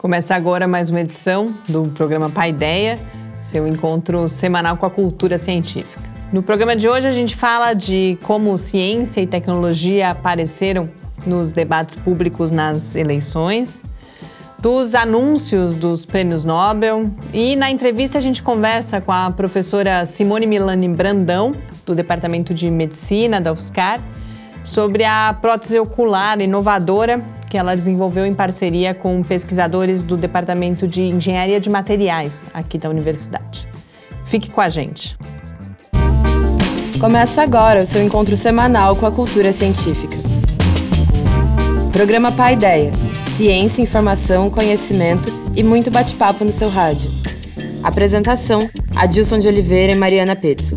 Começa agora mais uma edição do programa Paideia, seu encontro semanal com a cultura científica. No programa de hoje a gente fala de como ciência e tecnologia apareceram nos debates públicos nas eleições, dos anúncios dos prêmios Nobel e na entrevista a gente conversa com a professora Simone Milani Brandão, do Departamento de Medicina da UFSCar, sobre a prótese ocular inovadora que ela desenvolveu em parceria com pesquisadores do Departamento de Engenharia de Materiais aqui da universidade. Fique com a gente. Começa agora o seu encontro semanal com a cultura científica. Programa Pai Ideia. Ciência, informação, conhecimento e muito bate-papo no seu rádio. Apresentação: Adilson de Oliveira e Mariana Petzo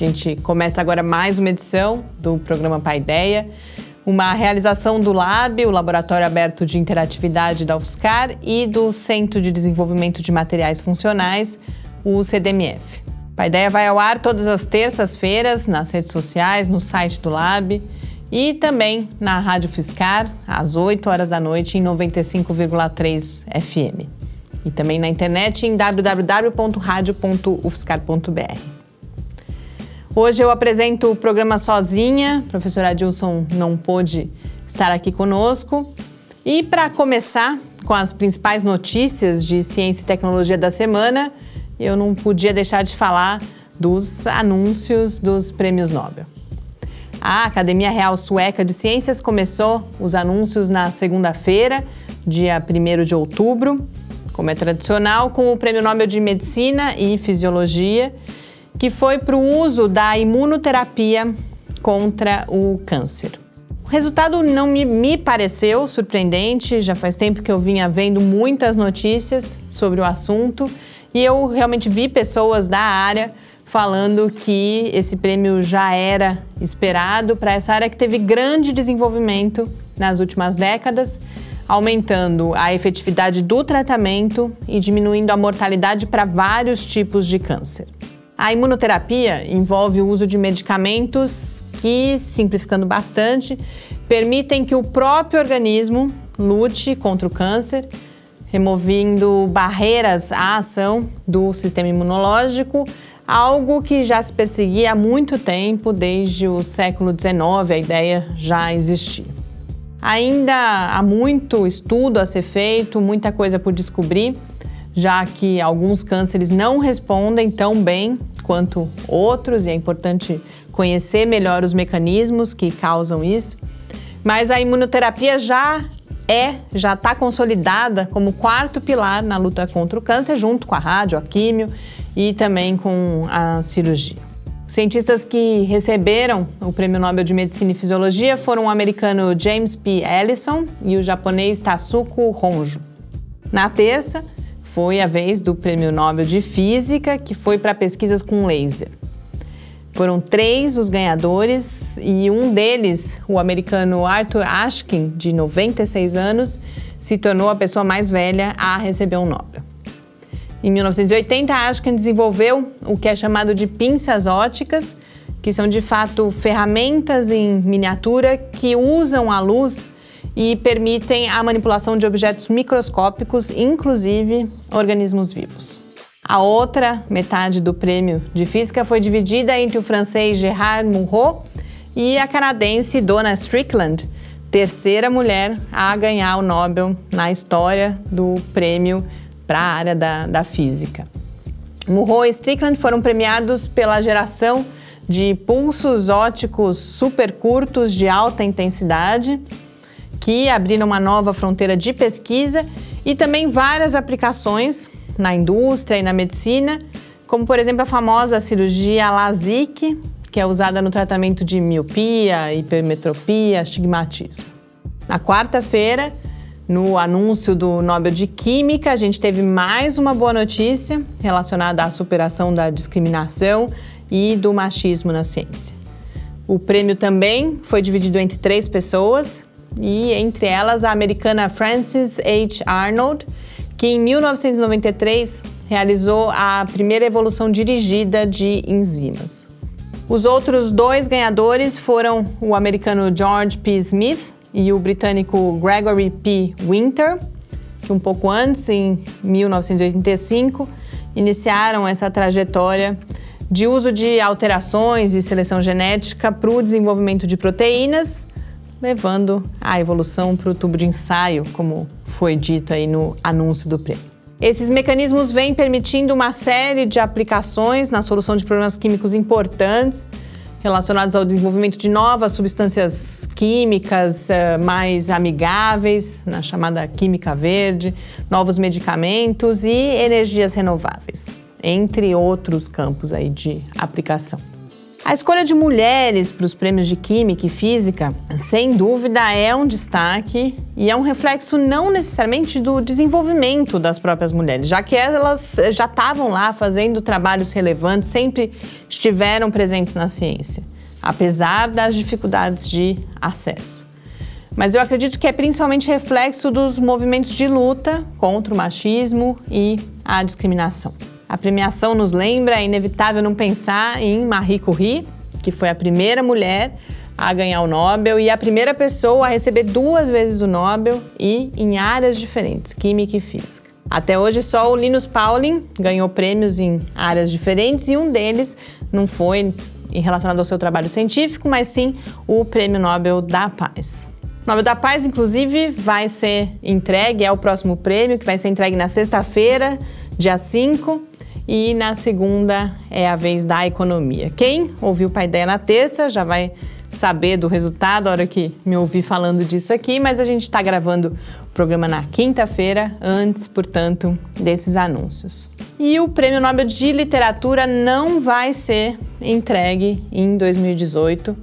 A gente começa agora mais uma edição do programa Paideia, uma realização do LAB, o Laboratório Aberto de Interatividade da UFSCar, e do Centro de Desenvolvimento de Materiais Funcionais, o CDMF. Paideia vai ao ar todas as terças-feiras nas redes sociais, no site do Lab e também na Rádio Fiscar, às 8 horas da noite, em 95,3 FM. E também na internet em www.radio.ufscar.br. Hoje eu apresento o programa sozinha, a professora Adilson não pôde estar aqui conosco. E para começar com as principais notícias de ciência e tecnologia da semana, eu não podia deixar de falar dos anúncios dos prêmios Nobel. A Academia Real Sueca de Ciências começou os anúncios na segunda-feira, dia 1 de outubro, como é tradicional, com o Prêmio Nobel de Medicina e Fisiologia que foi para o uso da imunoterapia contra o câncer. O resultado não me, me, pareceu surpreendente, já faz tempo que eu vinha vendo muitas notícias sobre o assunto e eu realmente vi pessoas da área falando que esse prêmio já era esperado para essa área que teve grande desenvolvimento nas últimas décadas, aumentando a efetividade do tratamento e diminuindo a mortalidade para vários tipos de câncer. A imunoterapia envolve o uso de medicamentos que, simplificando bastante, permitem que o próprio organismo lute contra o câncer, removendo barreiras à ação do sistema imunológico, algo que já se perseguia há muito tempo, desde o século XIX, a ideia já existia. Ainda há muito estudo a ser feito, muita coisa por descobrir já que alguns cânceres não respondem tão bem quanto outros e é importante conhecer melhor os mecanismos que causam isso. Mas a imunoterapia já é, já está consolidada como quarto pilar na luta contra o câncer, junto com a rádio, a químio e também com a cirurgia. Os cientistas que receberam o Prêmio Nobel de Medicina e Fisiologia foram o americano James P. Ellison e o japonês Tasuku Honjo. Na terça, foi a vez do Prêmio Nobel de Física, que foi para pesquisas com laser. Foram três os ganhadores e um deles, o americano Arthur Ashkin, de 96 anos, se tornou a pessoa mais velha a receber um Nobel. Em 1980, Ashkin desenvolveu o que é chamado de pinças óticas, que são de fato ferramentas em miniatura que usam a luz e permitem a manipulação de objetos microscópicos, inclusive organismos vivos. A outra metade do prêmio de física foi dividida entre o francês Gerard Murrow e a canadense Donna Strickland, terceira mulher a ganhar o Nobel na história do prêmio para a área da, da física. Murrow e Strickland foram premiados pela geração de pulsos ópticos super curtos de alta intensidade que abriram uma nova fronteira de pesquisa e também várias aplicações na indústria e na medicina, como por exemplo a famosa cirurgia LASIK, que é usada no tratamento de miopia, hipermetropia, astigmatismo. Na quarta-feira, No anúncio do Nobel de Química, a gente teve mais uma boa notícia relacionada à superação da discriminação e do machismo na ciência. O prêmio também foi dividido entre três pessoas, e entre elas a americana Frances H. Arnold, que em 1993 realizou a primeira evolução dirigida de enzimas. Os outros dois ganhadores foram o americano George P. Smith e o britânico Gregory P. Winter, que um pouco antes, em 1985, iniciaram essa trajetória de uso de alterações e seleção genética para o desenvolvimento de proteínas, levando a evolução para o tubo de ensaio, como foi dito aí no anúncio do prêmio. Esses mecanismos vêm permitindo uma série de aplicações na solução de problemas químicos importantes relacionados ao desenvolvimento de novas substâncias químicas uh, mais amigáveis, na chamada química verde, novos medicamentos e energias renováveis, entre outros campos aí de aplicação. A escolha de mulheres para os prêmios de Química e Física, sem dúvida, é um destaque e é um reflexo não necessariamente do desenvolvimento das próprias mulheres, já que elas já estavam lá fazendo trabalhos relevantes, sempre estiveram presentes na ciência, apesar das dificuldades de acesso. Mas eu acredito que é principalmente reflexo dos movimentos de luta contra o machismo e a discriminação. A premiação nos lembra, é inevitável não pensar em Marie Curie, que foi a primeira mulher a ganhar o Nobel e a primeira pessoa a receber duas vezes o Nobel e em áreas diferentes, química e física. Até hoje, só o Linus Pauling ganhou prêmios em áreas diferentes e um deles não foi relacionado ao seu trabalho científico, mas sim o Prêmio Nobel da Paz. O Nobel da Paz, inclusive, vai ser entregue, é o próximo prêmio, que vai ser entregue na sexta-feira, dia 5 e na segunda é a vez da economia. Quem ouviu Pai Ideia na terça já vai saber do resultado a hora que me ouvir falando disso aqui, mas a gente está gravando o programa na quinta-feira, antes, portanto, desses anúncios. E o Prêmio Nobel de Literatura não vai ser entregue em 2018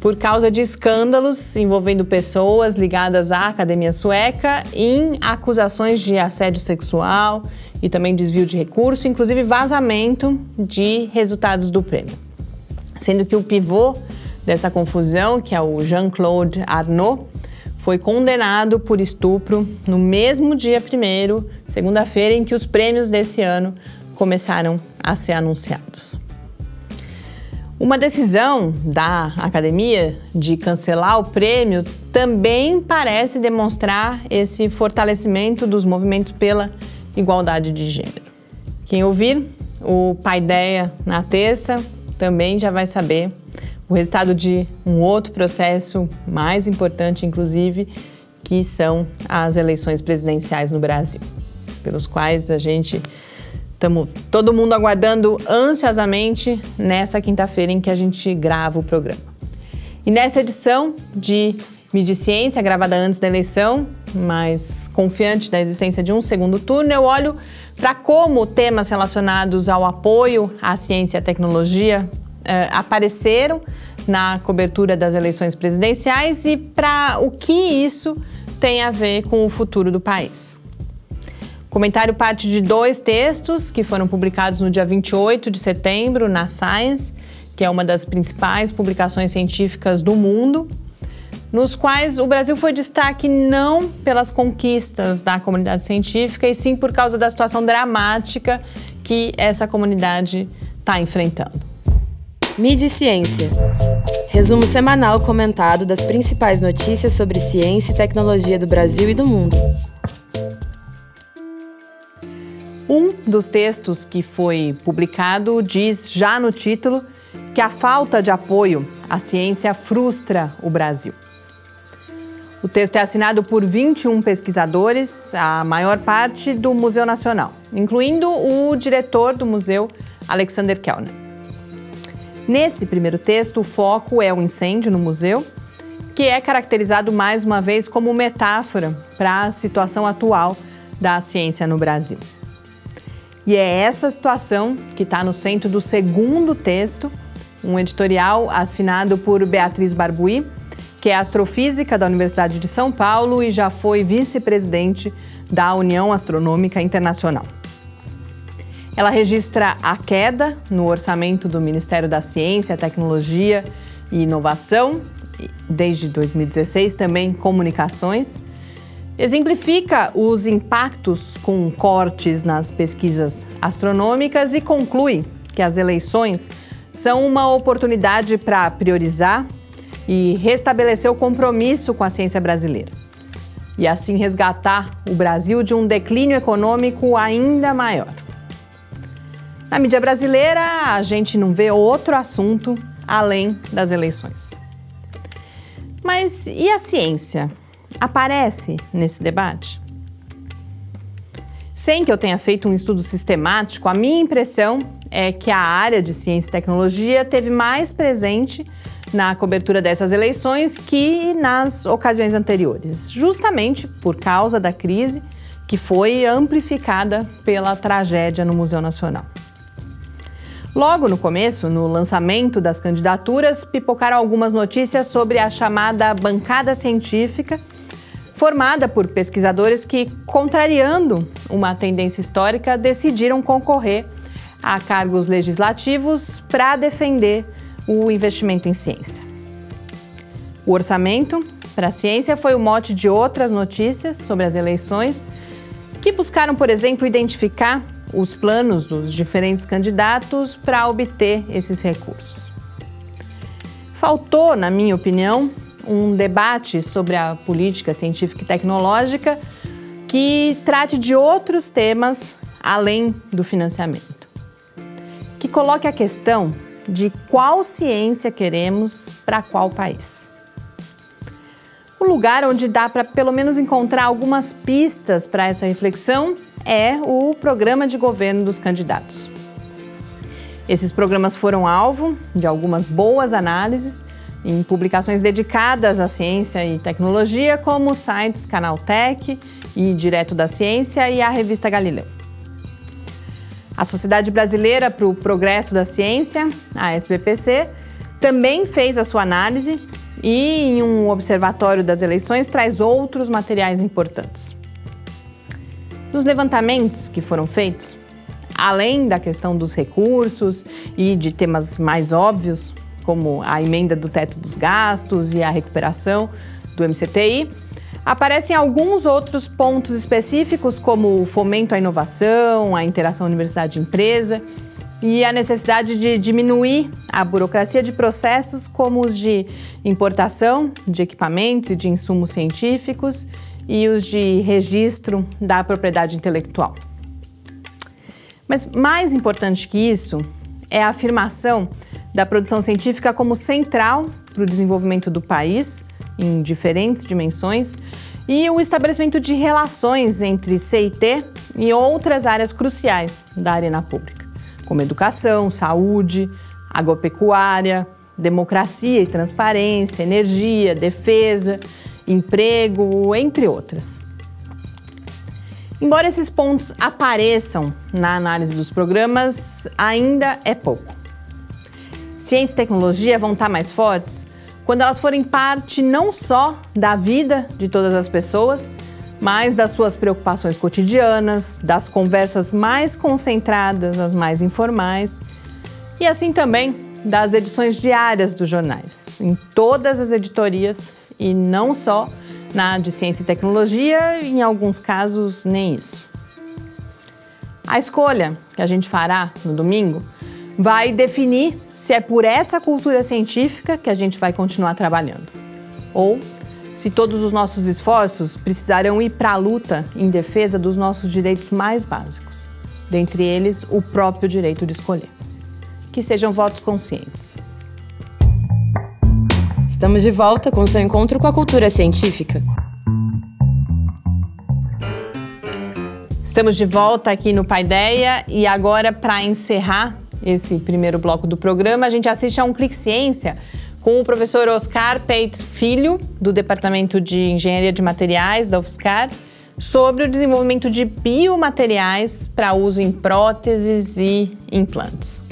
por causa de escândalos envolvendo pessoas ligadas à academia sueca em acusações de assédio sexual e também desvio de recurso, inclusive vazamento de resultados do prêmio. Sendo que o pivô dessa confusão, que é o Jean-Claude Arnaud, foi condenado por estupro no mesmo dia primeiro, segunda-feira, em que os prêmios desse ano começaram a ser anunciados. Uma decisão da academia de cancelar o prêmio também parece demonstrar esse fortalecimento dos movimentos pela igualdade de gênero. Quem ouvir o Paideia na terça também já vai saber o resultado de um outro processo mais importante, inclusive, que são as eleições presidenciais no Brasil, pelos quais a gente estamos todo mundo aguardando ansiosamente nessa quinta-feira em que a gente grava o programa. E nessa edição de Mídia Ciência, gravada antes da eleição, mas confiante da existência de um segundo turno, eu olho para como temas relacionados ao apoio à ciência e à tecnologia uh, apareceram na cobertura das eleições presidenciais e para o que isso tem a ver com o futuro do país. O comentário parte de dois textos que foram publicados no dia 28 de setembro na Science, que é uma das principais publicações científicas do mundo, nos quais o Brasil foi destaque não pelas conquistas da comunidade científica, e sim por causa da situação dramática que essa comunidade está enfrentando. Mídia e Ciência. Resumo semanal comentado das principais notícias sobre ciência e tecnologia do Brasil e do mundo. Um dos textos que foi publicado diz já no título que a falta de apoio à ciência frustra o Brasil. O texto é assinado por 21 pesquisadores, a maior parte do Museu Nacional, incluindo o diretor do museu, Alexander Kellner. Nesse primeiro texto, o foco é o incêndio no museu, que é caracterizado mais uma vez como metáfora para a situação atual da ciência no Brasil. E é essa situação que está no centro do segundo texto, um editorial assinado por Beatriz Barbuí, que é astrofísica da Universidade de São Paulo e já foi vice-presidente da União Astronômica Internacional. Ela registra a queda no orçamento do Ministério da Ciência, Tecnologia e Inovação, desde 2016, também comunicações. Exemplifica os impactos com cortes nas pesquisas astronômicas e conclui que as eleições são uma oportunidade para priorizar e restabelecer o compromisso com a ciência brasileira. E assim resgatar o Brasil de um declínio econômico ainda maior. Na mídia brasileira, a gente não vê outro assunto além das eleições. Mas e a ciência? Aparece nesse debate? Sem que eu tenha feito um estudo sistemático, a minha impressão é que a área de ciência e tecnologia teve mais presente na cobertura dessas eleições que nas ocasiões anteriores, justamente por causa da crise que foi amplificada pela tragédia no Museu Nacional. Logo no começo, no lançamento das candidaturas, pipocaram algumas notícias sobre a chamada bancada científica, formada por pesquisadores que, contrariando uma tendência histórica, decidiram concorrer a cargos legislativos para defender o investimento em ciência. O orçamento para a ciência foi o mote de outras notícias sobre as eleições, que buscaram, por exemplo, identificar os planos dos diferentes candidatos para obter esses recursos. Faltou, na minha opinião, um debate sobre a política científica e tecnológica que trate de outros temas além do financiamento. Que coloque a questão de qual ciência queremos para qual país. O lugar onde dá para pelo menos encontrar algumas pistas para essa reflexão é o programa de governo dos candidatos. Esses programas foram alvo de algumas boas análises em publicações dedicadas à ciência e tecnologia, como os sites Canaltech e Direto da Ciência e a revista Galileu. A Sociedade Brasileira para o Progresso da Ciência, a SBPC, também fez a sua análise e, em um observatório das eleições, traz outros materiais importantes. Nos levantamentos que foram feitos, além da questão dos recursos e de temas mais óbvios, como a emenda do teto dos gastos e a recuperação do MCTI, aparecem alguns outros pontos específicos, como o fomento à inovação, a interação universidade-empresa e a necessidade de diminuir a burocracia de processos como os de importação de equipamentos e de insumos científicos e os de registro da propriedade intelectual. Mas mais importante que isso é a afirmação da produção científica como central para o desenvolvimento do país em diferentes dimensões e o estabelecimento de relações entre CIT e outras áreas cruciais da arena pública, como educação, saúde, agropecuária, democracia e transparência, energia, defesa, emprego, entre outras. Embora esses pontos apareçam na análise dos programas, ainda é pouco. Ciência e tecnologia vão estar mais fortes quando elas forem parte não só da vida de todas as pessoas, mas das suas preocupações cotidianas, das conversas mais concentradas, as mais informais, e assim também das edições diárias dos jornais, em todas as editorias e não só na de ciência e tecnologia, em alguns casos nem isso. A escolha que a gente fará no domingo vai definir se é por essa cultura científica que a gente vai continuar trabalhando. Ou se todos os nossos esforços precisarão ir para a luta em defesa dos nossos direitos mais básicos, dentre eles o próprio direito de escolher. Que sejam votos conscientes. Estamos de volta com seu encontro com a cultura científica. Estamos de volta aqui no Paideia e agora para encerrar esse primeiro bloco do programa, a gente assiste a um Clique Ciência com o professor Oscar Peit Filho, do Departamento de Engenharia de Materiais da UFSCar, sobre o desenvolvimento de biomateriais para uso em próteses e implantes.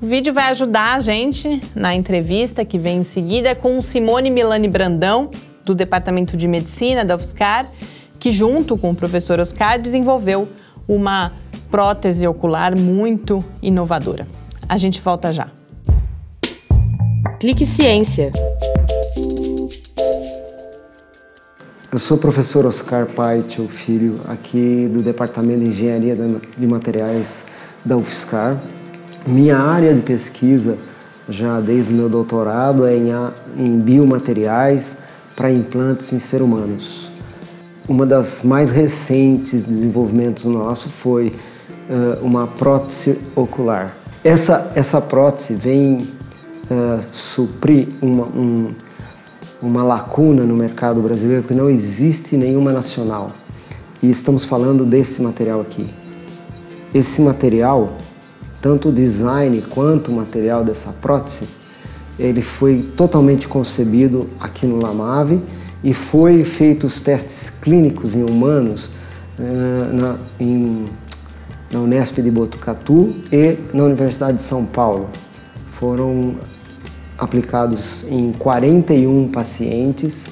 O vídeo vai ajudar a gente na entrevista que vem em seguida com Simone Milani Brandão, do Departamento de Medicina da UFSCar, que junto com o professor Oscar desenvolveu uma prótese ocular muito inovadora. A gente volta já. Clique Ciência. Eu sou o professor Oscar Paitel Filho, aqui do Departamento de Engenharia de Materiais da UFSCar. Minha área de pesquisa, já desde o meu doutorado, é em, biomateriais para implantes em seres humanos. Uma das mais recentes desenvolvimentos nosso foi uh, uma prótese ocular. Essa, essa prótese vem uh, suprir uma, um, uma lacuna no mercado brasileiro, porque não existe nenhuma nacional. E estamos falando desse material aqui. Esse material, tanto o design quanto o material dessa prótese, ele foi totalmente concebido aqui no Lamave e foi feito os testes clínicos em humanos uh, na, em, na Unesp de Botucatu e na Universidade de São Paulo. Foram aplicados em 41 pacientes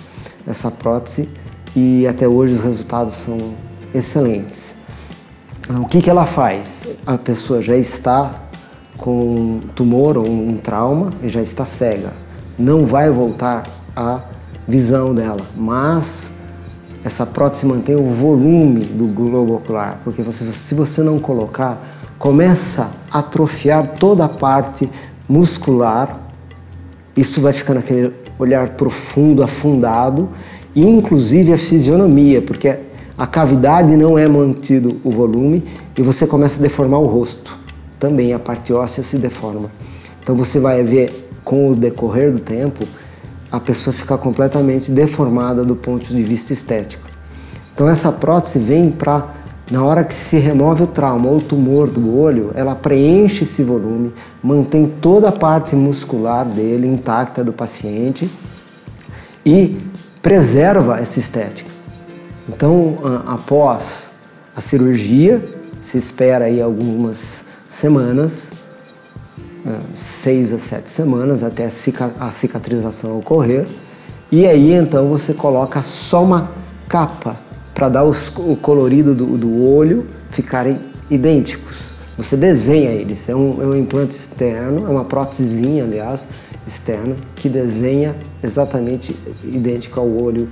essa prótese e até hoje os resultados são excelentes. O que, que ela faz? A pessoa já está com tumor ou um trauma e já está cega. Não vai voltar a visão dela, mas essa prótese mantém o volume do globo ocular, porque você, se você não colocar, começa a atrofiar toda a parte muscular, isso vai ficar naquele olhar profundo, afundado, e inclusive a fisionomia, porque a cavidade não é mantido o volume e você começa a deformar o rosto. Também a parte óssea se deforma. Então você vai ver com o decorrer do tempo a pessoa ficar completamente deformada do ponto de vista estético. Então essa prótese vem para na hora que se remove o trauma ou o tumor do olho, ela preenche esse volume, mantém toda a parte muscular dele intacta do paciente e preserva essa estética. Então, após a cirurgia, se espera aí algumas semanas, seis a sete semanas até a cicatrização ocorrer. E aí então você coloca só uma capa para dar os, o colorido do, do, olho ficarem idênticos. Você desenha eles, é um, é um implante externo, é uma prótesezinha, aliás, externa, que desenha exatamente idêntico ao olho,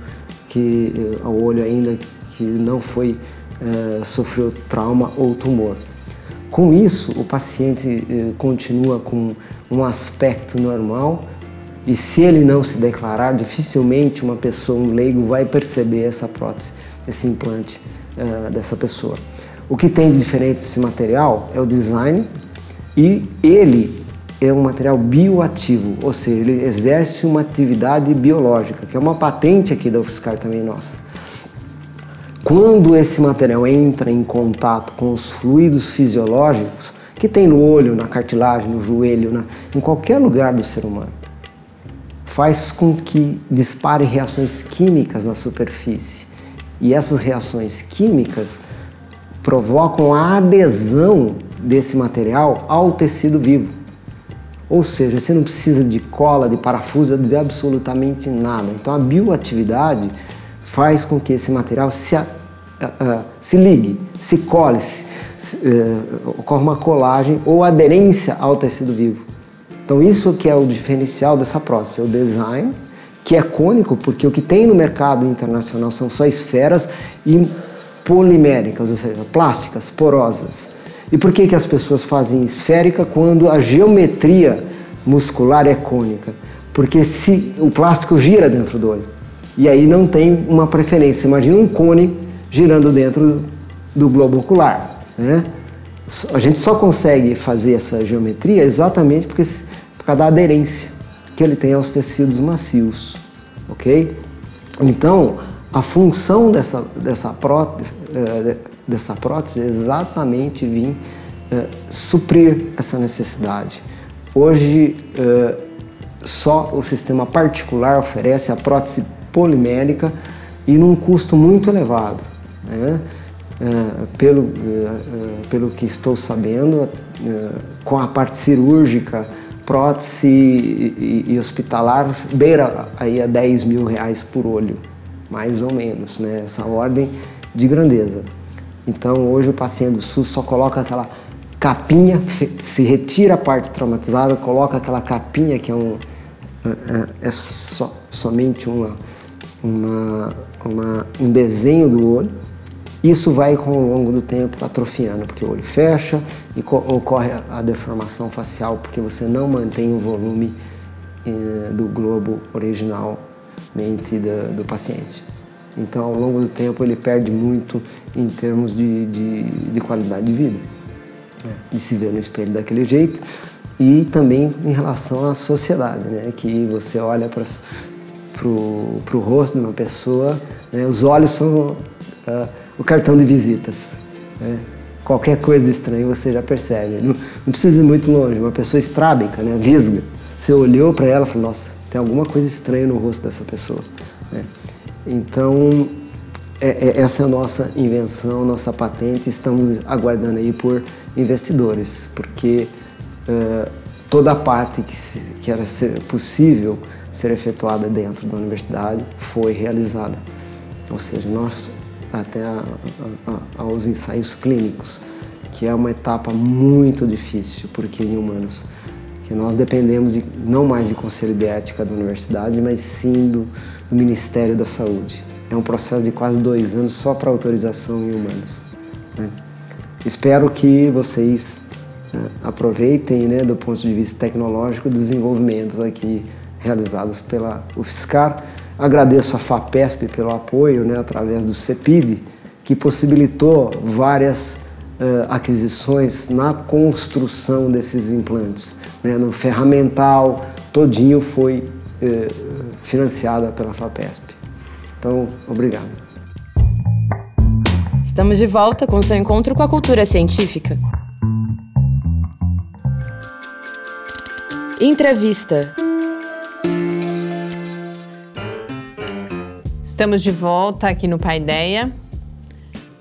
que, ao olho ainda que não foi, é, sofreu trauma ou tumor. Com isso, o paciente eh, continua com um aspecto normal e se ele não se declarar, dificilmente uma pessoa, um leigo, vai perceber essa prótese, esse implante uh, dessa pessoa. O que tem de diferente esse material é o design e ele é um material bioativo, ou seja, ele exerce uma atividade biológica, que é uma patente aqui da UFSCar também nossa. Quando esse material entra em contato com os fluidos fisiológicos que tem no olho, na cartilagem, no joelho, na, em qualquer lugar do ser humano, faz com que disparem reações químicas na superfície. E essas reações químicas provocam a adesão desse material ao tecido vivo. Ou seja, você não precisa de cola, de parafuso, de absolutamente nada. Então a bioatividade faz com que esse material se, uh, se ligue, se cole, se, uh, ocorre uma colagem ou aderência ao tecido vivo. Então isso que é o diferencial dessa prótese, é o design, que é cônico, porque o que tem no mercado internacional são só esferas e poliméricas, ou seja, plásticas, porosas. E por que, que as pessoas fazem esférica quando a geometria muscular é cônica? Porque se o plástico gira dentro do olho. E aí não tem uma preferência. Imagina um cone girando dentro do globo ocular. Né? A gente só consegue fazer essa geometria exatamente porque, por causa da aderência que ele tem aos tecidos macios. Ok? Então, a função dessa, dessa, prótese, eh, dessa prótese é exatamente vir eh, suprir essa necessidade. Hoje, eh, só o sistema particular oferece a prótese polimérica e num custo muito elevado. Né? uh, pelo, uh, pelo que estou sabendo, com a parte cirúrgica, prótese e, e, e, hospitalar, beira aí a 10 mil reais por olho, mais ou menos, né? essa ordem de grandeza. Então hoje o paciente do SUS só coloca aquela capinha, se retira a parte traumatizada, coloca aquela capinha que é um é, é, é só, somente uma, uma, uma, um desenho do olho. Isso vai com o longo do tempo atrofiando, porque o olho fecha e ocorre a deformação facial, porque você não mantém o volume eh, do globo originalmente do, do paciente. Então, ao longo do tempo, ele perde muito em termos de, de, de qualidade de vida, né? de se ver no espelho daquele jeito e também em relação à sociedade, né? que você olha para o rosto de uma pessoa, né? os olhos são uh, o cartão de visitas. Né? Qualquer coisa estranha você já percebe. Não, não, precisa ir muito longe, uma pessoa estrábica, né? visga. Você olhou para ela e falou, nossa, tem alguma coisa estranha no rosto dessa pessoa. Né? Então, é, é, essa é a nossa invenção, nossa patente. Estamos aguardando aí por investidores, porque uh, toda a parte que, se, que era ser possível ser efetuada dentro da universidade foi realizada. Ou seja, nós até a, a, aos ensaios clínicos, que é uma etapa muito difícil, porque em humanos, que nós dependemos de, não mais de conselho de ética da universidade, mas sim do, do Ministério da Saúde. É um processo de quase dois anos só para autorização em humanos. Né? Espero que vocês né, aproveitem, né, do ponto de vista tecnológico, desenvolvimentos aqui realizados pela UFSCar. Agradeço a FAPESP pelo apoio, né, através do CEPID, que possibilitou várias uh, aquisições na construção desses implantes. Né, no ferramental, todinho foi uh, pela FAPESP. Então, obrigado. Estamos de volta com seu encontro com a cultura científica. Entrevista. Estamos de volta aqui no Paideia.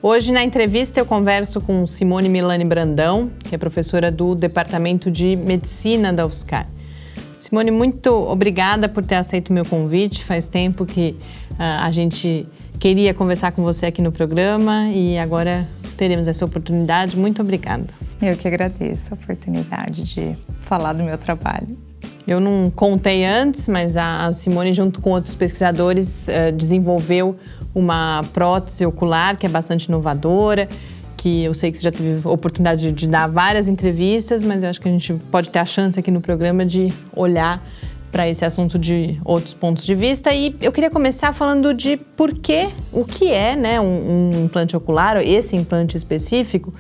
Hoje, na entrevista, eu converso com Simone Milani Brandão, que é professora do Departamento de Medicina da UFSCar. Simone, muito obrigada por ter aceito o meu convite. Faz tempo que uh, a gente queria conversar com você aqui no programa e agora teremos essa oportunidade. Muito obrigada. Eu que agradeço a oportunidade de falar do meu trabalho. Eu não contei antes, mas a Simone, junto com outros pesquisadores, uh, desenvolveu uma prótese ocular que é bastante inovadora que eu sei que você já teve oportunidade de, de dar várias entrevistas, mas eu acho que a gente pode ter a chance aqui no programa de olhar para esse assunto de outros pontos de vista. E eu queria começar falando de por que, o que é né, um, um implante ocular, esse implante específico,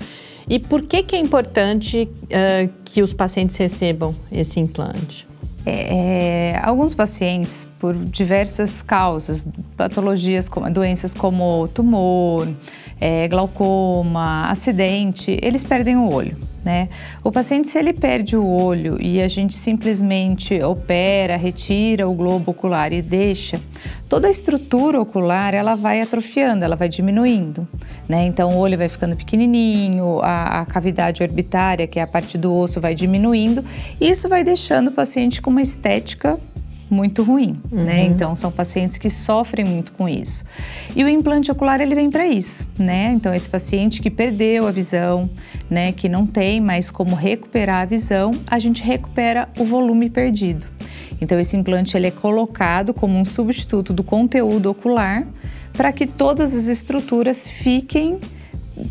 e por que, que é importante uh, que os pacientes recebam esse implante. É, é, alguns pacientes, por diversas causas, patologias, como, doenças como tumor, é, glaucoma, acidente, eles perdem o olho. Né? O paciente, se ele perde o olho e a gente simplesmente opera, retira o globo ocular e deixa, toda a estrutura ocular ela vai atrofiando, ela vai diminuindo. Né? Então, o olho vai ficando pequenininho, a, a cavidade orbitária, que é a parte do osso, vai diminuindo. E isso vai deixando o paciente com uma estética muito ruim, né? uhum. né? Então são pacientes que sofrem muito com isso. E o implante ocular ele vem para isso, né? Então esse paciente que perdeu a visão, né, que não tem mais como recuperar a visão, a gente recupera o volume perdido. Então esse implante ele é colocado como um substituto do conteúdo ocular para que todas as estruturas fiquem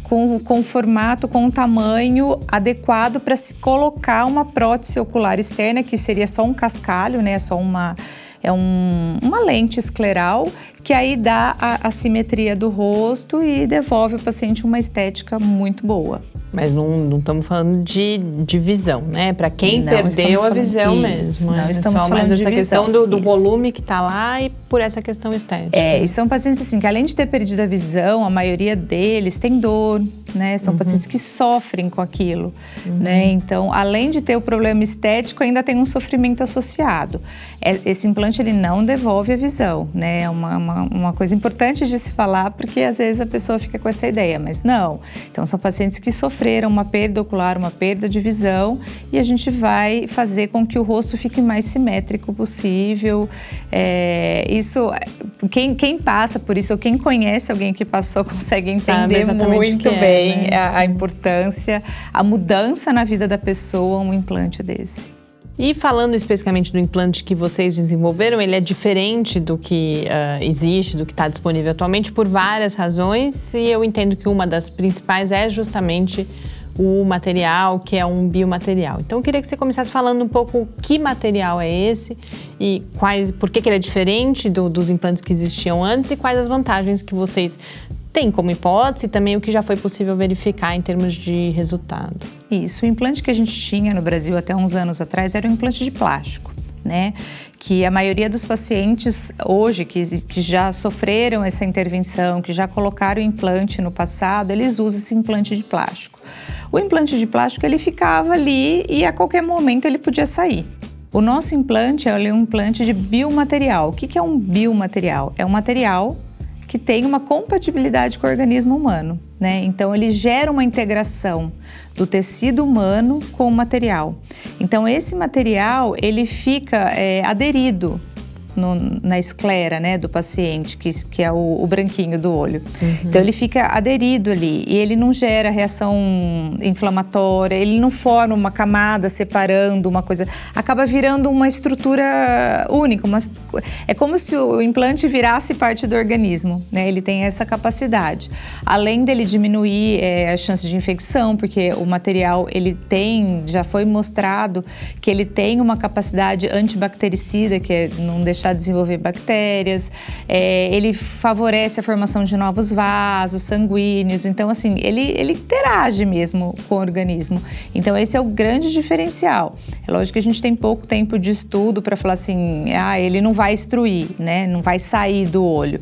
com, com formato, com um tamanho adequado para se colocar uma prótese ocular externa, que seria só um cascalho, né? Só uma é um, uma lente escleral que aí dá a, a simetria do rosto e devolve ao paciente uma estética muito boa. Mas não estamos falando de, de visão, né? Para quem não perdeu a visão isso, mesmo. Não, é estamos só mais essa questão do, do volume que está lá e por essa questão estética. É, e são pacientes assim que além de ter perdido a visão, a maioria deles tem dor, né? São uhum. pacientes que sofrem com aquilo, uhum. né? Então, além de ter o problema estético, ainda tem um sofrimento associado. É, esse implante ele não devolve a visão, né? É uma, uma, uma, coisa importante de se falar, porque às vezes a pessoa fica com essa ideia, mas não. Então, são pacientes que sofreram uma perda ocular, uma perda de visão, e a gente vai fazer com que o rosto fique mais simétrico possível. É, isso, quem, quem passa por isso, ou quem conhece alguém que passou, consegue entender muito é, bem né? a, a importância, a mudança na vida da pessoa, um implante desse. E falando especificamente do implante que vocês desenvolveram, ele é diferente do que uh, existe, do que está disponível atualmente, por várias razões, e eu entendo que uma das principais é justamente o material, que é um biomaterial. Então, eu queria que você começasse falando um pouco que material é esse e quais, por que, que ele é diferente do, dos implantes que existiam antes e quais as vantagens que vocês tem como hipótese também o que já foi possível verificar em termos de resultado. Isso, o implante que a gente tinha no Brasil até uns anos atrás era um implante de plástico. Né? Que a maioria dos pacientes hoje que, que já sofreram essa intervenção, que já colocaram implante no passado, eles usam esse implante de plástico. O implante de plástico ele ficava ali e a qualquer momento ele podia sair. O nosso implante é um implante de biomaterial. O que é um biomaterial? É um material que tem uma compatibilidade com o organismo humano, né? Então ele gera uma integração do tecido humano com o material. Então esse material ele fica é, aderido no, na esclera né, do paciente, que, que é o, o branquinho do olho. Uhum. Então ele fica aderido ali e ele não gera reação inflamatória, ele não forma uma camada separando uma coisa, acaba virando uma estrutura única. Uma, é como se o implante virasse parte do organismo, né? Ele tem essa capacidade. Além dele diminuir é, a chance de infecção, porque o material ele tem, já foi mostrado que ele tem uma capacidade antibactericida, que é não deixar a desenvolver bactérias, é, ele favorece a formação de novos vasos sanguíneos. Então, assim, ele, ele interage mesmo com o organismo. Então, esse é o grande diferencial. É lógico que a gente tem pouco tempo de estudo para falar assim, ah, ele não vai extruir, né? Não vai sair do olho.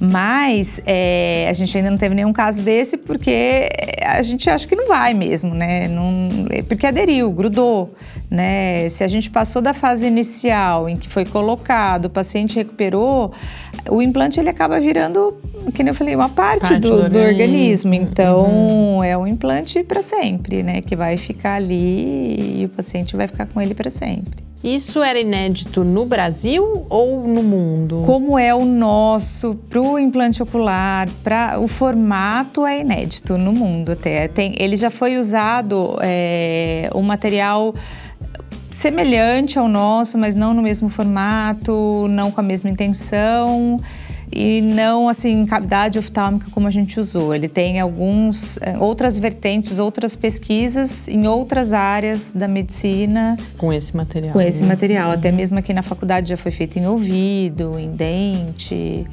Mas é, a gente ainda não teve nenhum caso desse porque a gente acha que não vai mesmo, né? Não, porque aderiu, grudou, né? Se a gente passou da fase inicial em que foi colocado, o paciente recuperou, o implante ele acaba virando, que eu falei, uma parte, parte do, do, organismo. do, organismo. Então uhum. é um implante para sempre, né? Que vai ficar ali e o paciente vai ficar com ele para sempre. Isso era inédito no Brasil ou no mundo? Como é o nosso para o implante ocular, para o formato é inédito no mundo até. Tem, ele já foi usado é, um material semelhante ao nosso, mas não no mesmo formato, não com a mesma intenção e não assim cavidade oftálmica como a gente usou. Ele tem alguns eh, outras vertentes, outras pesquisas em outras áreas da medicina com esse material. Com esse né? material, até mesmo aqui na faculdade já foi feito em ouvido, em dente.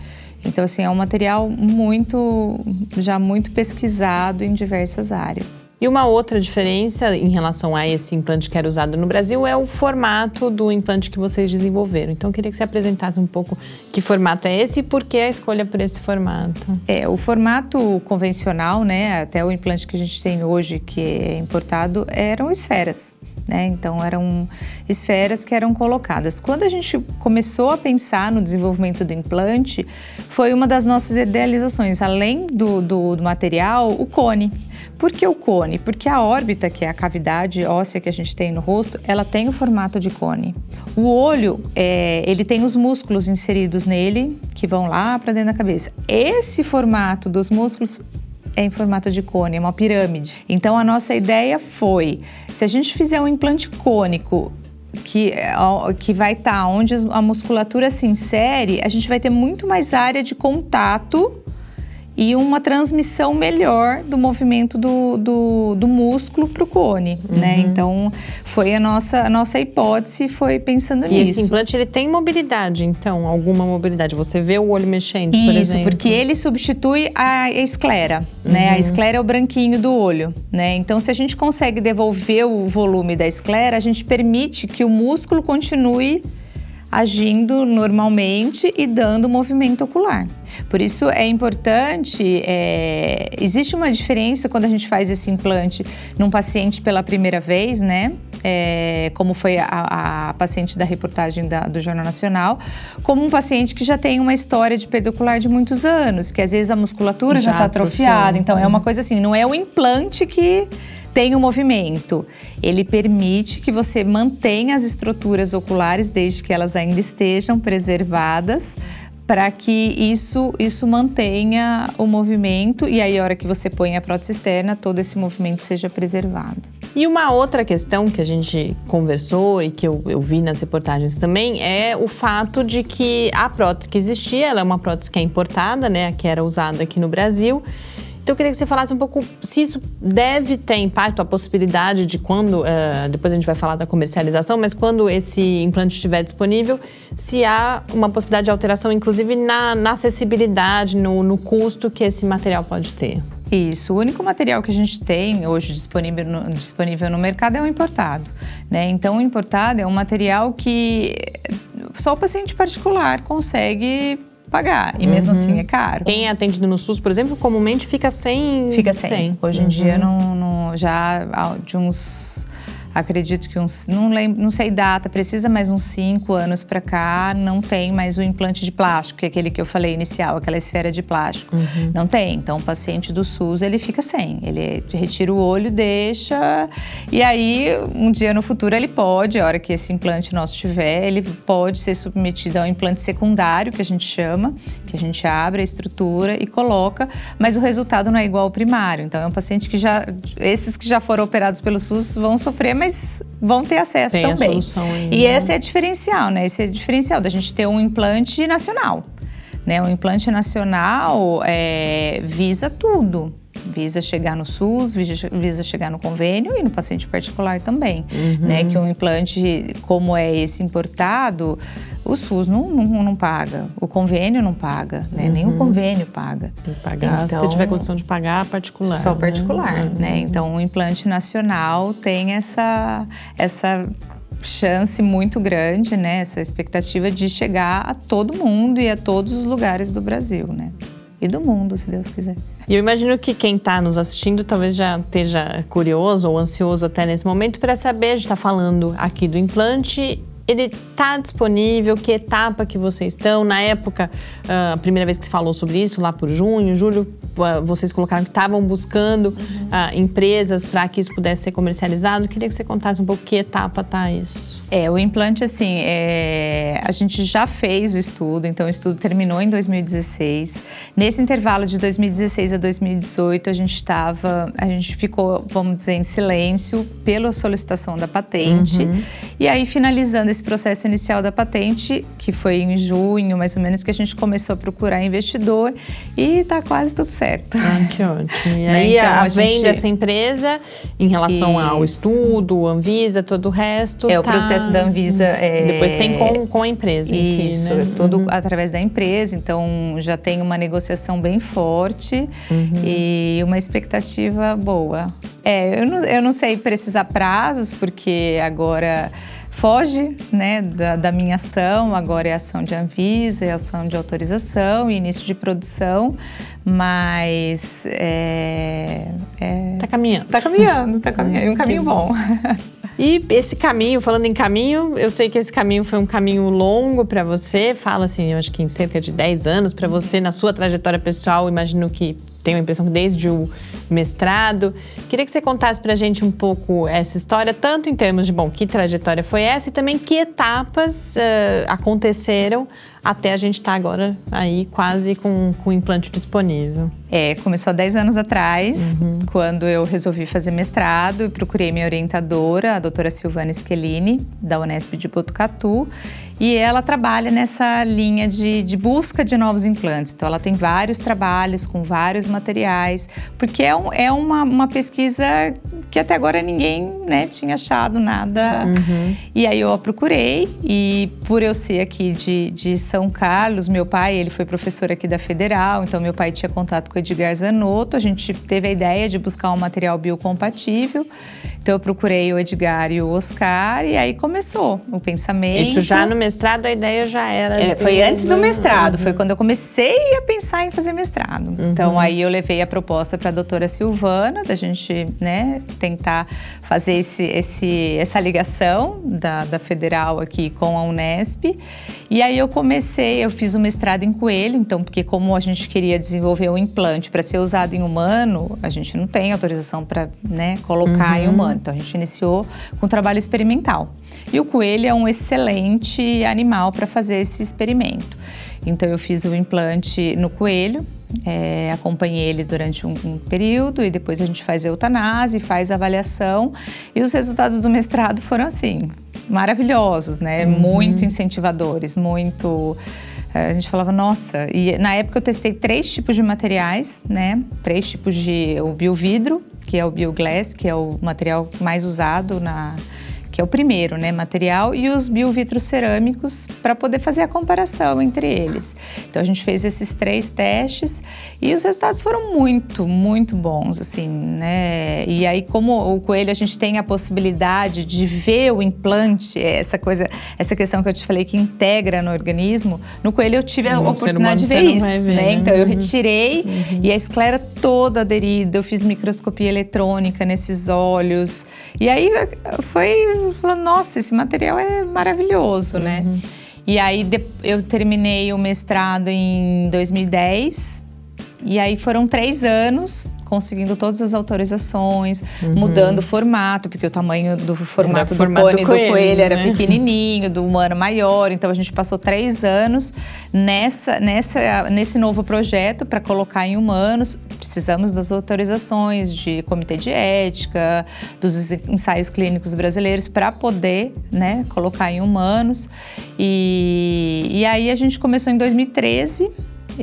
Então assim, é um material muito já muito pesquisado em diversas áreas. E uma outra diferença em relação a esse implante que era usado no Brasil é o formato do implante que vocês desenvolveram. Então, eu queria que você apresentasse um pouco que formato é esse e por que a escolha por esse formato. É, o formato convencional, né, até o implante que a gente tem hoje, que é importado, eram esferas. Né? Então eram esferas que eram colocadas. Quando a gente começou a pensar no desenvolvimento do implante, foi uma das nossas idealizações, além do, do, do material, o cone. Por que o cone? Porque a órbita, que é a cavidade óssea que a gente tem no rosto, ela tem o formato de cone. O olho, é, ele tem os músculos inseridos nele, que vão lá para dentro da cabeça. Esse formato dos músculos é em formato de cone, é uma pirâmide. Então a nossa ideia foi, se a gente fizer um implante cônico que, que vai estar tá onde a musculatura se insere, a gente vai ter muito mais área de contato e uma transmissão melhor do movimento do, do, do músculo para o cone, né? uhum. né? Então, foi a nossa, a nossa hipótese, foi pensando e nisso. E esse implante, ele tem mobilidade, então? Alguma mobilidade? Você vê o olho mexendo, Isso, por exemplo? Isso, porque ele substitui a esclera, uhum. né? A uhum. esclera é o branquinho do olho, né? Então, se a gente consegue devolver o volume da esclera, a gente permite que o músculo continue agindo normalmente e dando movimento ocular. Por isso é importante, é, existe uma diferença quando a gente faz esse implante num paciente pela primeira vez, né? É, como foi a, a, paciente da reportagem da, do Jornal Nacional, como um paciente que já tem uma história de perda ocular de muitos anos, que às vezes a musculatura já está atrofiada. Então é uma coisa assim, não é o implante que tem o movimento. Ele permite que você mantenha as estruturas oculares desde que elas ainda estejam preservadas para que isso, isso mantenha o movimento e aí a hora que você põe a prótese externa, todo esse movimento seja preservado. E uma outra questão que a gente conversou e que eu, eu, vi nas reportagens também é o fato de que a prótese que existia, ela é uma prótese que é importada, né, que era usada aqui no Brasil, então eu queria que você falasse um pouco se isso deve ter impacto, a possibilidade de quando, uh, depois a gente vai falar da comercialização, mas quando esse implante estiver disponível, se há uma possibilidade de alteração, inclusive na, na acessibilidade, no, no custo que esse material pode ter. Isso. O único material que a gente tem hoje disponível no, disponível no mercado é o importado. Né? Então, o importado é um material que só o paciente particular consegue pagar. E mesmo uhum. assim é caro. Quem é atendido no SUS, por exemplo, comumente fica sem. Fica sem. sem. Hoje em uhum. dia, não, não, já de uns acredito que uns, não, lembro, não sei data precisa, mas uns cinco anos para cá não tem mais o implante de plástico, que é aquele que eu falei inicial, aquela esfera de plástico. Uhum. Não tem. Então, o paciente do SUS, ele fica sem. Ele retira o olho, deixa. E aí, um dia no futuro, ele pode, a hora que esse implante nosso tiver, ele pode ser submetido ao implante secundário, que a gente chama, que a gente abre a estrutura e coloca, mas o resultado não é igual ao primário. Então, é um paciente que já. Esses que já foram operados pelo SUS vão sofrer, mas vão ter acesso Tem também. e esse é diferencial, né? Esse é diferencial da gente ter um implante nacional. Né? O implante nacional é, visa tudo. Visa chegar no SUS, visa, chegar no convênio e no paciente particular também. Uhum. Né? Que um implante, como é esse importado, o SUS não, não, não paga, o convênio não paga, né? Uhum. nem o uhum. convênio paga. Tem que pagar, então, se tiver condição de pagar, particular. Só né? particular, né? né? Então, o implante nacional tem essa, essa chance muito grande, né? Essa expectativa de chegar a todo mundo e a todos os lugares do Brasil, né? E do mundo, se Deus quiser. E eu imagino que quem está nos assistindo talvez já esteja curioso ou ansioso até nesse momento para saber, a gente está falando aqui do implante ele está disponível? Que etapa que vocês estão? Na época, ah, a primeira vez que se falou sobre isso, lá por junho, julho, ah, vocês colocaram que estavam buscando uhum. uh, empresas para que isso pudesse ser comercializado. Queria que você contasse um pouco que etapa está isso. É, o implante, assim, é... a gente já fez o estudo, então o estudo terminou em 2016. Nesse intervalo de 2016 a 2018, a gente estava, a gente ficou, vamos dizer, em silêncio pela solicitação da patente. Uhum. E aí, finalizando esse processo inicial da patente, que foi em junho, mais ou menos, que a gente começou a procurar investidor e está quase tudo certo. Ah, que ótimo. E né, aí, então, a, a gente... venda dessa empresa em relação Isso. ao estudo, Anvisa, todo o resto. É, tá... o processo processo da Anvisa é... Depois tem com, com a empresa Isso, si, né? tudo uhum. através da empresa. Então, já tem uma negociação bem forte uhum. e uma expectativa boa. É, eu não, eu não sei precisar prazos, porque agora foge né, da, da, minha ação, agora é ação de Anvisa, é ação de autorização e início de produção, mas é, é, tá caminhando. Tá caminhando, tá caminhando, é um caminho bom. E esse caminho, falando em caminho, eu sei que esse caminho foi um caminho longo para você. Fala assim, eu acho que em cerca de 10 anos para você na sua trajetória pessoal, imagino que tenho a impressão que desde o mestrado. Queria que você contasse para a gente um pouco essa história, tanto em termos de, bom, que trajetória foi essa e também que etapas uh, aconteceram até a gente estar tá agora aí quase com, com o implante disponível. É, começou há 10 anos atrás, uhum. quando eu resolvi fazer mestrado e procurei minha orientadora, a doutora Silvana Schelini, da Unesp de Botucatu, e ela trabalha nessa linha de, de, busca de novos implantes. Então, ela tem vários trabalhos com vários materiais, porque é, um, é uma, uma, pesquisa que até agora ninguém né, tinha achado nada. Uhum. E aí eu a procurei, e por eu ser aqui de, de São Carlos, meu pai ele foi professor aqui da Federal, então meu pai tinha contato com o Edgar Zanotto, a gente teve a ideia de buscar um material biocompatível Então eu procurei o Edgar e o Oscar e aí começou o pensamento. Isso já no mestrado a ideia já era. É, foi antes do mestrado, uhum. foi quando eu comecei a pensar em fazer mestrado. Uhum. Então aí eu levei a proposta para a doutora Silvana da gente, né, tentar fazer esse, esse, essa ligação da, da federal aqui com a Unesp. E aí eu comecei, eu fiz o mestrado em coelho, então, porque como a gente queria desenvolver um implante para ser usado em humano, a gente não tem autorização para né, colocar uhum. em humano. Então a gente iniciou com trabalho experimental. E o coelho é um excelente animal para fazer esse experimento. Então eu fiz o implante no coelho, é, acompanhei ele durante um, um, período e depois a gente faz a eutanásia, faz a avaliação e os resultados do mestrado foram assim maravilhosos, né? Uhum. Muito incentivadores, muito a gente falava, nossa, e na época eu testei três tipos de materiais, né? Três tipos de o biovidro, que é o bioglass, que é o material mais usado na que é o primeiro, né, material, e os biovitros cerâmicos para poder fazer a comparação entre eles. Então a gente fez esses três testes e os resultados foram muito, muito bons, assim, né? E aí como o coelho a gente tem a possibilidade de ver o implante, essa coisa, essa questão que eu te falei que integra no organismo, no coelho eu tive a oportunidade de ver isso, ver, né? Então eu uhum. retirei uhum. e a esclera toda aderida, eu fiz microscopia eletrônica nesses olhos. E aí foi falando, nossa, esse material é maravilhoso, né? uhum. né? E aí eu terminei o mestrado em 2010. E aí foram três anos conseguindo todas as autorizações, uhum. mudando o formato, porque o tamanho do formato, do, formato cone, do, coelho, do coelho era né? pequenininho, do humano maior. Então a gente passou três anos nessa, nessa, nesse novo projeto para colocar em humanos. Precisamos das autorizações de comitê de ética, dos ensaios clínicos brasileiros para poder né, colocar em humanos. E, e aí a gente começou em 2013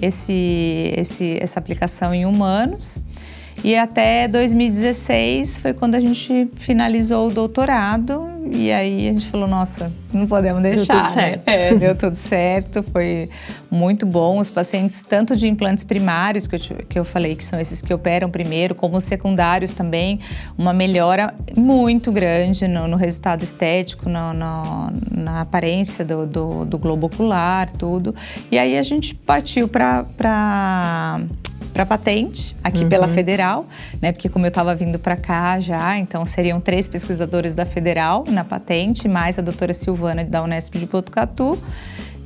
esse, esse, essa aplicação em humanos. E até 2016 foi quando a gente finalizou o doutorado. E aí a gente falou: nossa, não podemos deixar. Deu tudo certo. É, deu tudo certo, foi muito bom. Os pacientes, tanto de implantes primários, que eu, que eu falei que são esses que operam primeiro, como os secundários também, uma melhora muito grande no, no resultado estético, no, no, na aparência do, do, do globo ocular, tudo. E aí a gente partiu para para patente aqui uhum. pela Federal, né? Porque como eu estava vindo para cá já, então seriam três pesquisadores da Federal na patente, mais a doutora Silvana da Unesp de Botucatu.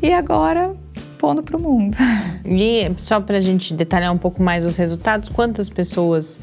E agora pondo para o mundo. E só para a gente detalhar um pouco mais os resultados, quantas pessoas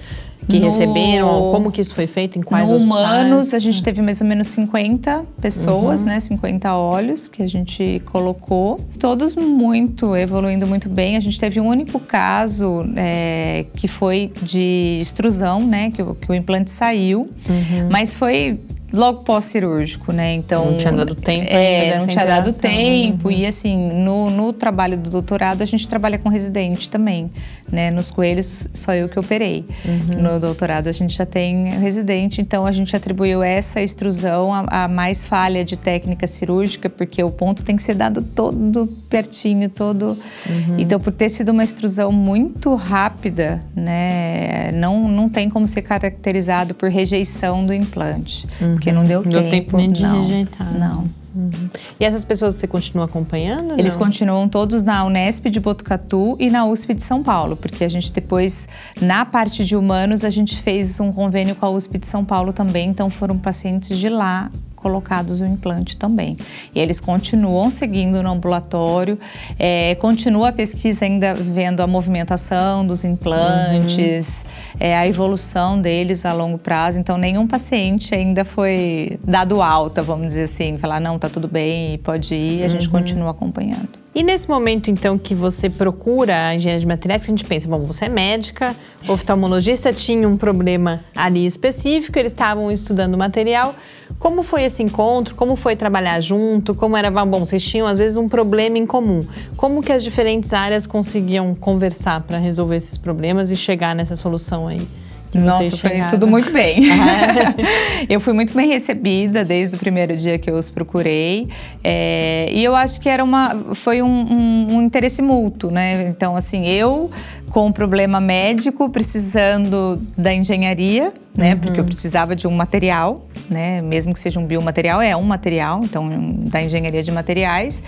que no, receberam? Como que isso foi feito? Em quais no hospitais? humanos, a gente teve mais ou menos 50 pessoas, uhum. né? 50 olhos que a gente colocou. Todos muito, evoluindo muito bem. A gente teve um único caso é, que foi de extrusão, né? Que, que o implante saiu. Uhum. Mas foi logo pós-cirúrgico, né? Então não tinha dado tempo. É, não tinha dado tempo uhum. e assim no, no trabalho do doutorado a gente trabalha com residente também, né? Nos coelhos só eu que operei. Uhum. No doutorado a gente já tem residente, então a gente atribuiu essa extrusão a, a, mais falha de técnica cirúrgica porque o ponto tem que ser dado todo pertinho, todo. Uhum. Então por ter sido uma extrusão muito rápida, né? Não não tem como ser caracterizado por rejeição do implante porque não deu, deu tempo. tempo nem de não, rejeitar. Não. Uhum. E essas pessoas você continua acompanhando? Eles não? continuam todos na Unesp de Botucatu e na USP de São Paulo, porque a gente depois, na parte de humanos, a gente fez um convênio com a USP de São Paulo também, então foram pacientes de lá colocados o implante também. E eles continuam seguindo no ambulatório, é, continua a pesquisa ainda vendo a movimentação dos implantes, uhum. É, a evolução deles a longo prazo. Então, nenhum paciente ainda foi dado alta, vamos dizer assim, falar, não, tá tudo bem, pode ir, a gente uhum. continua acompanhando. E nesse momento, então, que você procura a engenharia de materiais, que a gente pensa, bom, você é médica, oftalmologista, tinha um problema ali específico, eles estavam estudando material. Como foi esse encontro? Como foi trabalhar junto? Como era, bom, vocês tinham às vezes um problema em comum. Como que as diferentes áreas conseguiam conversar para resolver esses problemas e chegar nessa solução aí? Nossa, foi tudo muito bem. Ah. eu fui muito bem recebida desde o primeiro dia que eu os procurei. É, e eu acho que era uma, foi um, um, um interesse mútuo, né? Então, assim, eu com um problema médico, precisando da engenharia, né? Uhum. Porque eu precisava de um material, né? Mesmo que seja um biomaterial, é um material, então da engenharia de materiais.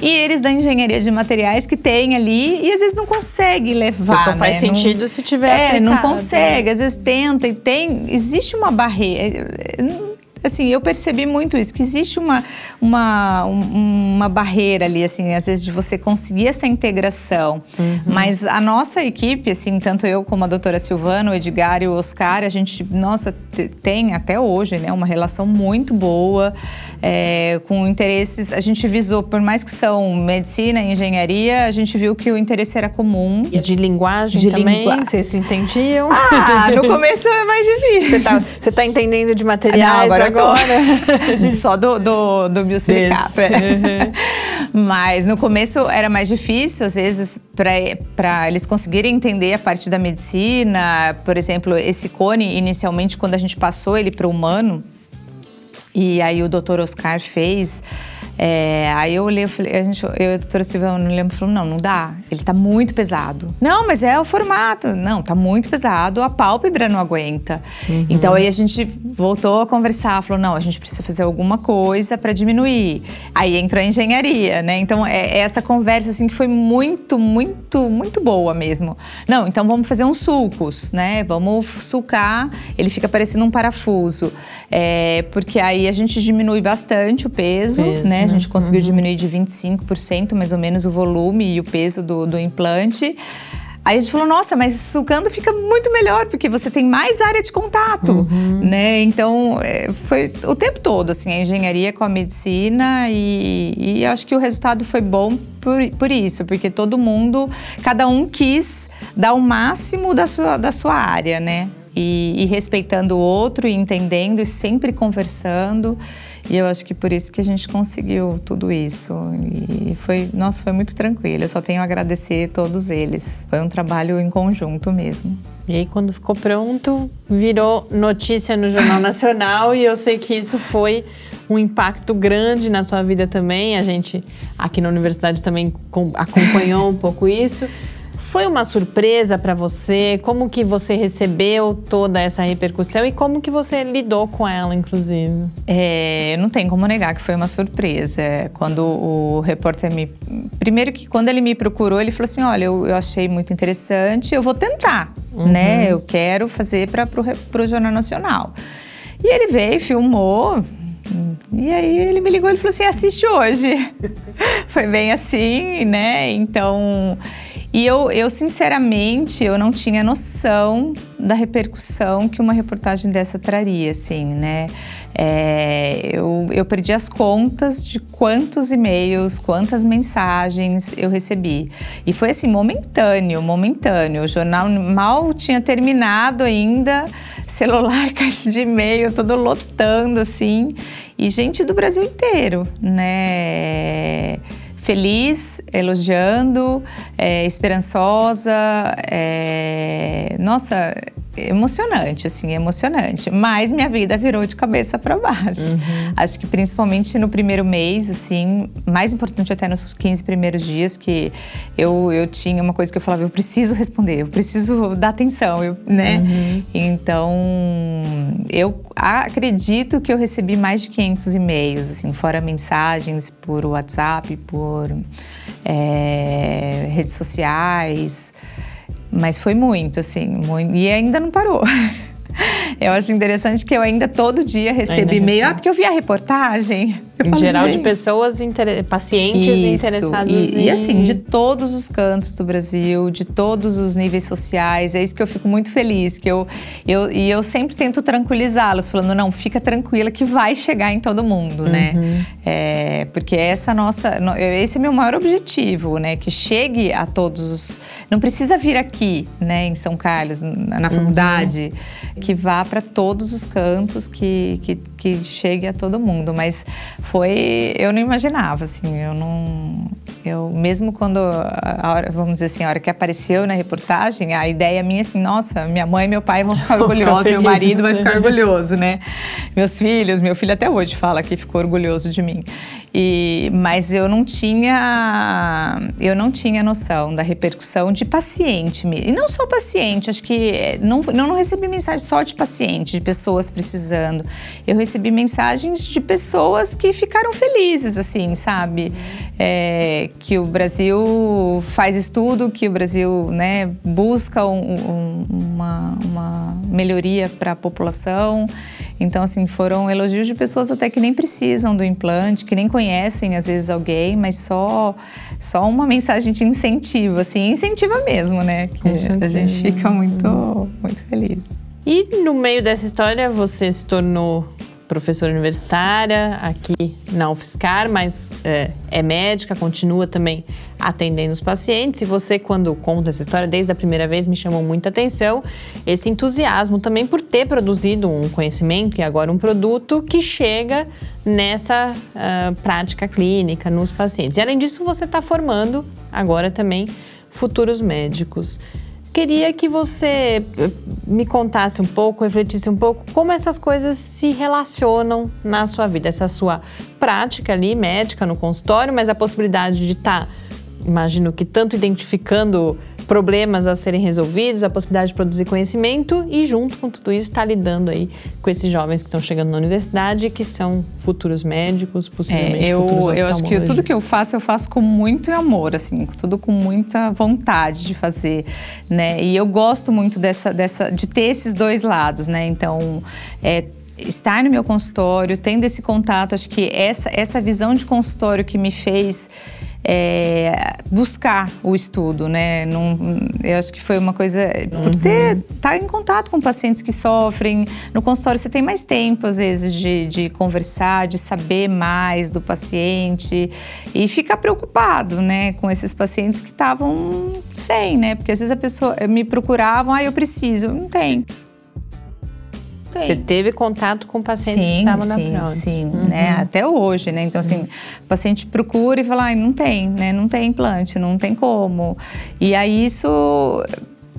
E eles da engenharia de materiais que tem ali e às vezes não consegue levar. Só faz né? sentido não, se tiver. É, aplicado. não consegue, às vezes tenta e tem. Existe uma barreira assim, eu percebi muito isso, que existe uma, uma, uma barreira ali, assim, às vezes de você conseguir essa integração. Uhum. Mas a nossa equipe, assim, tanto eu como a doutora Silvana, o Edgar e o Oscar, a gente, nossa, tem até hoje, né, uma relação muito boa, é, com interesses, a gente visou, por mais que são medicina e engenharia, a gente viu que o interesse era comum. E de linguagem de também, lingua... vocês se entendiam? Ah, no começo é mais difícil. Você tá, você tá entendendo de materiais Não, agora? Agora. Só do, do, do Milsilicap. Uhum. Mas no começo era mais difícil, às vezes, para eles conseguirem entender a parte da medicina. Por exemplo, esse cone, inicialmente, quando a gente passou ele para o humano, e aí o doutor Oscar fez é, aí eu olhei, eu falei, a gente, eu e a doutora Silvia, não lembro, falou, não, não dá, ele tá muito pesado. Não, mas é o formato. Não, tá muito pesado, a pálpebra não aguenta. Uhum. Então aí a gente voltou a conversar, falou, não, a gente precisa fazer alguma coisa para diminuir. Aí entrou a engenharia, né? Então é, é, essa conversa, assim, que foi muito, muito, muito boa mesmo. Não, então vamos fazer uns sulcos, né? Vamos sulcar, ele fica parecendo um parafuso. É, porque aí a gente diminui bastante o peso, peso né? A gente uhum. conseguiu diminuir de 25% mais ou menos o volume e o peso do, do implante. Aí a gente falou, nossa, mas sucando fica muito melhor, porque você tem mais área de contato, uhum. né? Então, é, foi o tempo todo, assim, a engenharia com a medicina e, e acho que o resultado foi bom por, por isso, porque todo mundo, cada um quis dar o máximo da sua, da sua área, né? E, e respeitando o outro, e entendendo e sempre conversando. E eu acho que por isso que a gente conseguiu tudo isso. E foi, nossa, foi muito tranquilo. Eu só tenho a agradecer a todos eles. Foi um trabalho em conjunto mesmo. E aí, quando ficou pronto, virou notícia no Jornal Nacional e eu sei que isso foi um impacto grande na sua vida também. A gente aqui na universidade também acompanhou um pouco isso. Foi uma surpresa para você? Como que você recebeu toda essa repercussão e como que você lidou com ela, inclusive? É, não tem como negar que foi uma surpresa. Quando o repórter me... Primeiro que quando ele me procurou, ele falou assim, olha, eu, eu achei muito interessante, eu vou tentar, uhum. né? Eu quero fazer para o Jornal Nacional. E ele veio, filmou, e aí ele me ligou e falou assim: assiste hoje. Foi bem assim, né? Então e eu, eu, sinceramente, eu não tinha noção da repercussão que uma reportagem dessa traria, assim, né? É, eu, eu perdi as contas de quantos e-mails, quantas mensagens eu recebi. E foi assim, momentâneo, momentâneo. O jornal mal tinha terminado ainda, celular, caixa de e-mail, todo lotando, assim. E gente do Brasil inteiro, né? Feliz, elogiando, é, esperançosa. É, nossa, emocionante, assim, emocionante. Mas minha vida virou de cabeça para baixo. Uhum. Acho que principalmente no primeiro mês, assim, mais importante até nos 15 primeiros dias, que eu, eu tinha uma coisa que eu falava, eu preciso responder, eu preciso dar atenção, eu, né? Uhum. Então, eu acredito que eu recebi mais de 500 e-mails, assim, fora mensagens por WhatsApp, por é, redes sociais. Mas foi muito, assim, muito, e ainda não parou. Eu acho interessante que eu ainda todo dia recebo e-mail, ah, porque eu vi a reportagem. Em geral, gente. de pessoas, pacientes Isso. interessados e, em... e assim, de todos os cantos do Brasil, de todos os níveis sociais. É isso que eu fico muito feliz. Que eu, eu, e eu sempre tento tranquilizá-los, falando, não, fica tranquila que vai chegar em todo mundo, né? uhum. né? É, porque essa nossa. Esse é meu maior objetivo, né? Que chegue a todos os. Não precisa vir aqui, né, em São Carlos, na uhum. faculdade, uhum. que vá para todos os cantos, que, que, que chegue a todo mundo. Mas foi, eu não imaginava, assim, eu não, eu mesmo quando, a hora, vamos dizer assim, a hora que apareceu na reportagem, a ideia minha assim, nossa, minha mãe e meu pai vão ficar orgulhosos, meu marido vai ficar orgulhoso, né? Meus filhos, meu filho até hoje fala que ficou orgulhoso de mim. E, mas eu não tinha eu não tinha noção da repercussão de paciente e não só paciente acho que eh, não, não recebi mensagem só de paciente de pessoas precisando. Eu recebi mensagens de pessoas que ficaram felizes assim sabe? É, que o Brasil faz estudo que o Brasil né busca um, um, uma, uma melhoria para a população então, assim, foram elogios de pessoas até que nem precisam do implante, que nem conhecem, às vezes, alguém, mas só, só uma mensagem de incentivo, assim, incentiva mesmo, né? Que a gente fica muito, muito feliz. E no meio dessa história, você se tornou professora universitária aqui na UFSCar, mas é, é, médica, continua também atendendo os pacientes. E você, quando conta essa história, desde a primeira vez, me chamou muita atenção esse entusiasmo também por ter produzido um conhecimento e agora um produto que chega nessa uh, prática clínica nos pacientes. E além disso, você está formando agora também futuros médicos. Queria que você eh, me contasse um pouco, refletisse um pouco como essas coisas se relacionam na sua vida, essa sua prática ali médica no consultório, mas a possibilidade de estar, tá, imagino que tanto identificando problemas a serem resolvidos, a possibilidade de produzir conhecimento e, junto com tudo isso, estar tá lidando aí com esses jovens que estão chegando na universidade que são futuros médicos, possivelmente é, eu, futuros Eu acho que tudo que eu faço, eu faço com muito amor, assim, tudo com muita vontade de fazer, né? E eu gosto muito dessa, dessa, de ter esses dois lados, né? Então, é, estar no meu consultório, tendo esse contato, acho que essa, essa visão de consultório que me fez é, buscar o estudo, né? Não, eu acho que foi uma coisa por ter estar tá em contato com pacientes que sofrem no consultório você tem mais tempo às vezes de, de conversar, de saber mais do paciente e ficar preocupado, né, com esses pacientes que estavam sem, né? Porque às vezes a pessoa me procuravam, ah, eu preciso, não tem. Tem. Você teve contato com pacientes sim, que estavam na sim, prótese? Sim, uhum. né? Até hoje, né? Então, assim, o paciente procura e fala, ah, não tem, né? Não tem implante, não tem como. E aí isso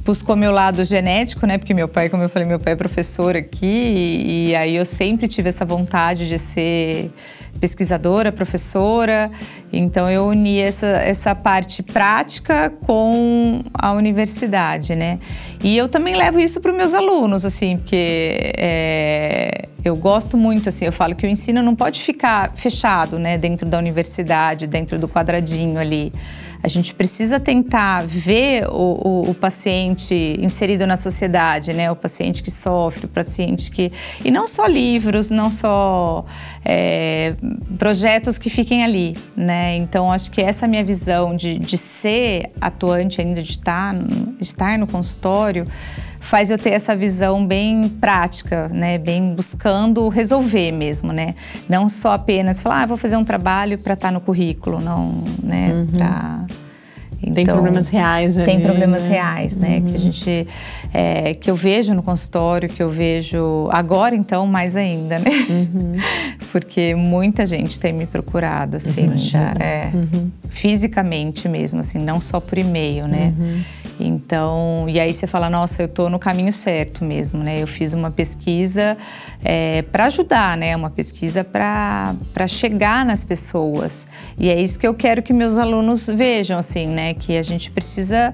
buscou meu lado genético, né? Porque meu pai, como eu falei, meu pai é professor aqui e, e aí eu sempre tive essa vontade de ser pesquisadora, professora. Então eu uni essa, essa parte prática com a universidade, né? E eu também levo isso para os meus alunos, assim, porque é, eu gosto muito, assim, eu falo que o ensino não pode ficar fechado, né, dentro da universidade, dentro do quadradinho ali. A gente precisa tentar ver o, o, o, paciente inserido na sociedade, né? O paciente que sofre, o paciente que. E não só livros, não só é, projetos que fiquem ali, né? Então, acho que essa minha visão de, de ser atuante ainda, de estar, estar no consultório faz eu ter essa visão bem prática, né? Bem buscando resolver mesmo, né? Não só apenas falar, ah, vou fazer um trabalho para estar tá no currículo, não, né? Uhum. Pra... Então, tem problemas reais ali, Tem problemas né? reais, né? Uhum. Que a gente... É, que eu vejo no consultório, que eu vejo agora, então, mais ainda, né? Uhum. Porque muita gente tem me procurado, assim, já, é, uhum. fisicamente mesmo, assim, não só por e-mail, né? Uhum. Então, e aí você fala, nossa, eu estou no caminho certo mesmo, né? Eu fiz uma pesquisa é, para ajudar, né? Uma pesquisa para chegar nas pessoas. E é isso que eu quero que meus alunos vejam, assim, né? Que a gente precisa.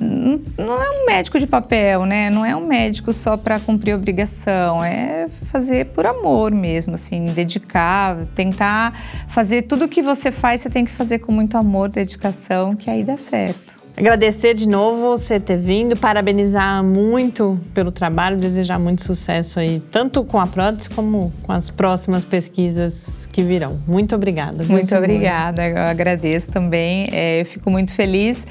Não é um médico de papel, né? Não é um médico só para cumprir obrigação. É fazer por amor mesmo, assim, dedicar, tentar fazer tudo o que você faz, você tem que fazer com muito amor, dedicação, que aí dá certo. Agradecer de novo você ter vindo, parabenizar muito pelo trabalho, desejar muito sucesso aí, tanto com a prótese como com as próximas pesquisas que virão. Muito obrigada. Muito obrigada, eu agradeço também. É, eu fico muito feliz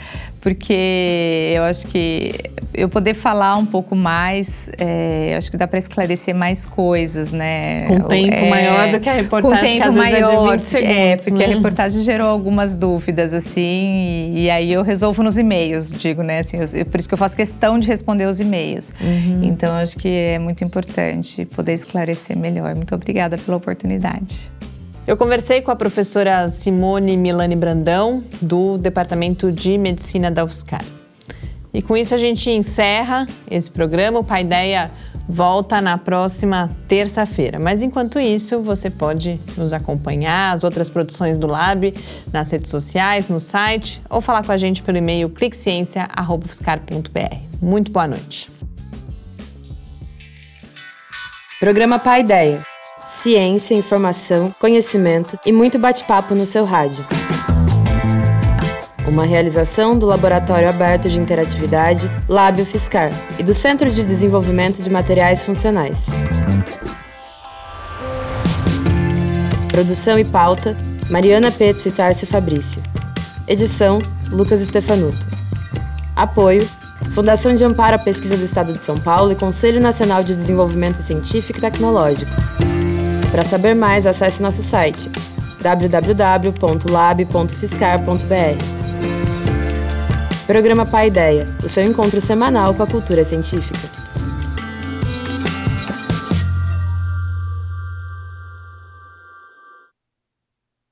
porque eu acho que eu poder falar um pouco mais, é, acho que dá para esclarecer mais coisas, né? Com tempo é, maior do que a reportagem, com tempo que maior, é de 20 segundos, É, porque né? a reportagem gerou algumas dúvidas, assim, e, e, aí eu resolvo nos e-mails, digo, né? Assim, eu, por isso que eu faço questão de responder os e-mails. Uhum. Então, acho que é muito importante poder esclarecer melhor. Muito obrigada pela oportunidade. Eu conversei com a professora Simone Milani Brandão, do Departamento de Medicina da UFSCar. E com isso a gente encerra esse programa. O Paideia volta na próxima terça-feira. Mas enquanto isso, você pode nos acompanhar, as outras produções do Lab, nas redes sociais, no site, ou falar com a gente pelo e-mail cliqueciência.fiscar.br. Muito boa noite. Programa Pai Ideia. Ciência, informação, conhecimento e muito bate-papo no seu rádio. Uma realização do Laboratório Aberto de Interatividade, Lábio Fiscar, e do Centro de Desenvolvimento de Materiais Funcionais. Produção e pauta: Mariana Petzo e Tarcio Fabrício. Edição: Lucas Stefanuto. Apoio: Fundação de Amparo à Pesquisa do Estado de São Paulo e Conselho Nacional de Desenvolvimento Científico e Tecnológico. Para saber mais, acesse nosso site www.lab.fiscar.br. Programa Pai Ideia, o seu encontro semanal com a cultura científica.